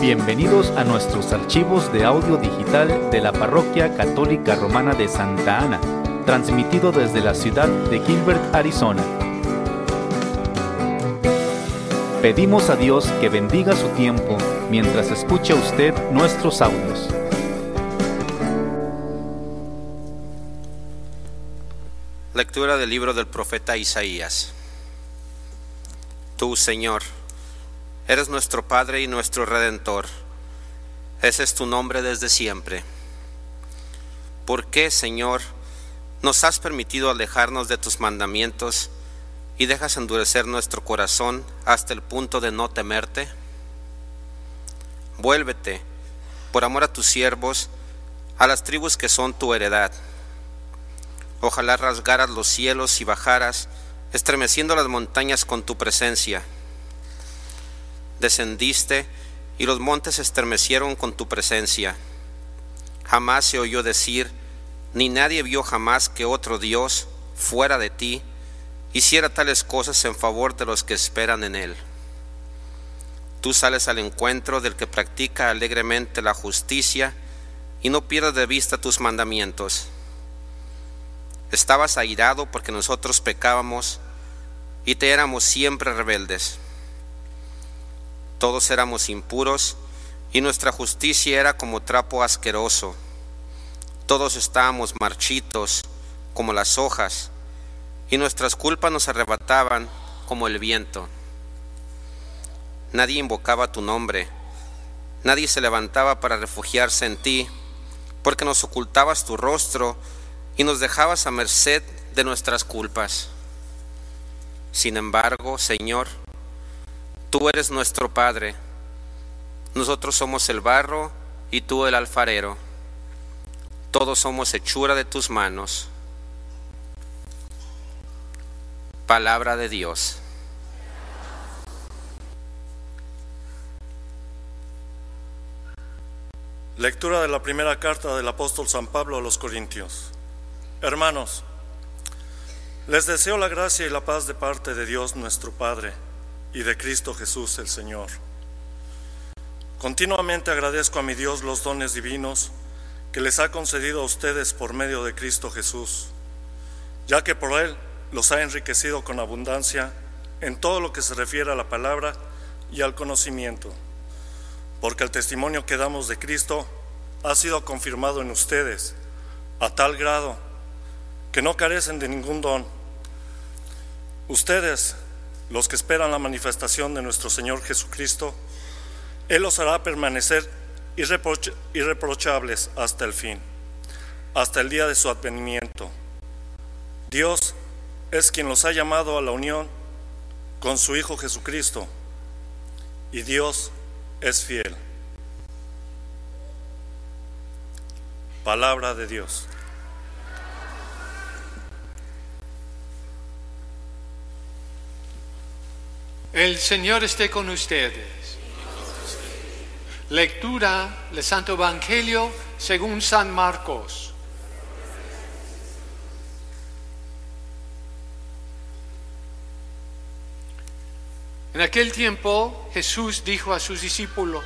Bienvenidos a nuestros archivos de audio digital de la Parroquia Católica Romana de Santa Ana, transmitido desde la ciudad de Gilbert, Arizona. Pedimos a Dios que bendiga su tiempo mientras escucha usted nuestros audios. Lectura del libro del profeta Isaías. Tú, Señor, Eres nuestro Padre y nuestro Redentor. Ese es tu nombre desde siempre. ¿Por qué, Señor, nos has permitido alejarnos de tus mandamientos y dejas endurecer nuestro corazón hasta el punto de no temerte? Vuélvete, por amor a tus siervos, a las tribus que son tu heredad. Ojalá rasgaras los cielos y bajaras, estremeciendo las montañas con tu presencia descendiste y los montes estremecieron con tu presencia. Jamás se oyó decir, ni nadie vio jamás que otro Dios, fuera de ti, hiciera tales cosas en favor de los que esperan en Él. Tú sales al encuentro del que practica alegremente la justicia y no pierdes de vista tus mandamientos. Estabas airado porque nosotros pecábamos y te éramos siempre rebeldes. Todos éramos impuros y nuestra justicia era como trapo asqueroso. Todos estábamos marchitos como las hojas y nuestras culpas nos arrebataban como el viento. Nadie invocaba tu nombre, nadie se levantaba para refugiarse en ti, porque nos ocultabas tu rostro y nos dejabas a merced de nuestras culpas. Sin embargo, Señor, Tú eres nuestro Padre, nosotros somos el barro y tú el alfarero, todos somos hechura de tus manos. Palabra de Dios. Lectura de la primera carta del apóstol San Pablo a los Corintios. Hermanos, les deseo la gracia y la paz de parte de Dios nuestro Padre y de Cristo Jesús el Señor. Continuamente agradezco a mi Dios los dones divinos que les ha concedido a ustedes por medio de Cristo Jesús, ya que por Él los ha enriquecido con abundancia en todo lo que se refiere a la palabra y al conocimiento, porque el testimonio que damos de Cristo ha sido confirmado en ustedes a tal grado que no carecen de ningún don. Ustedes, los que esperan la manifestación de nuestro Señor Jesucristo, Él los hará permanecer irreprochables hasta el fin, hasta el día de su advenimiento. Dios es quien los ha llamado a la unión con su Hijo Jesucristo, y Dios es fiel. Palabra de Dios. El Señor esté con ustedes. Lectura del Santo Evangelio según San Marcos. En aquel tiempo Jesús dijo a sus discípulos,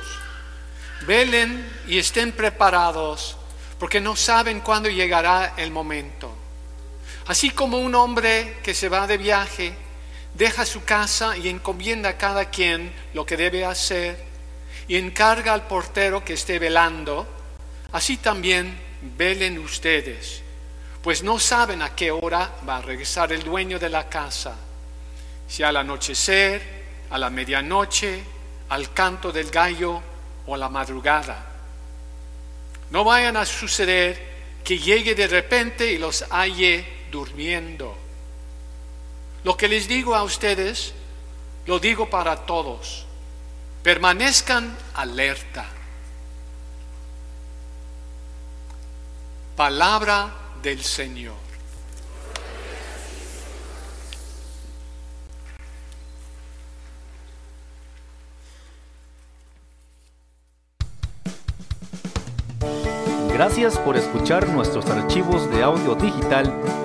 velen y estén preparados, porque no saben cuándo llegará el momento. Así como un hombre que se va de viaje, deja su casa y encomienda a cada quien lo que debe hacer y encarga al portero que esté velando, así también velen ustedes, pues no saben a qué hora va a regresar el dueño de la casa, si al anochecer, a la medianoche, al canto del gallo o a la madrugada. No vayan a suceder que llegue de repente y los halle durmiendo. Lo que les digo a ustedes, lo digo para todos. Permanezcan alerta. Palabra del Señor. Gracias por escuchar nuestros archivos de audio digital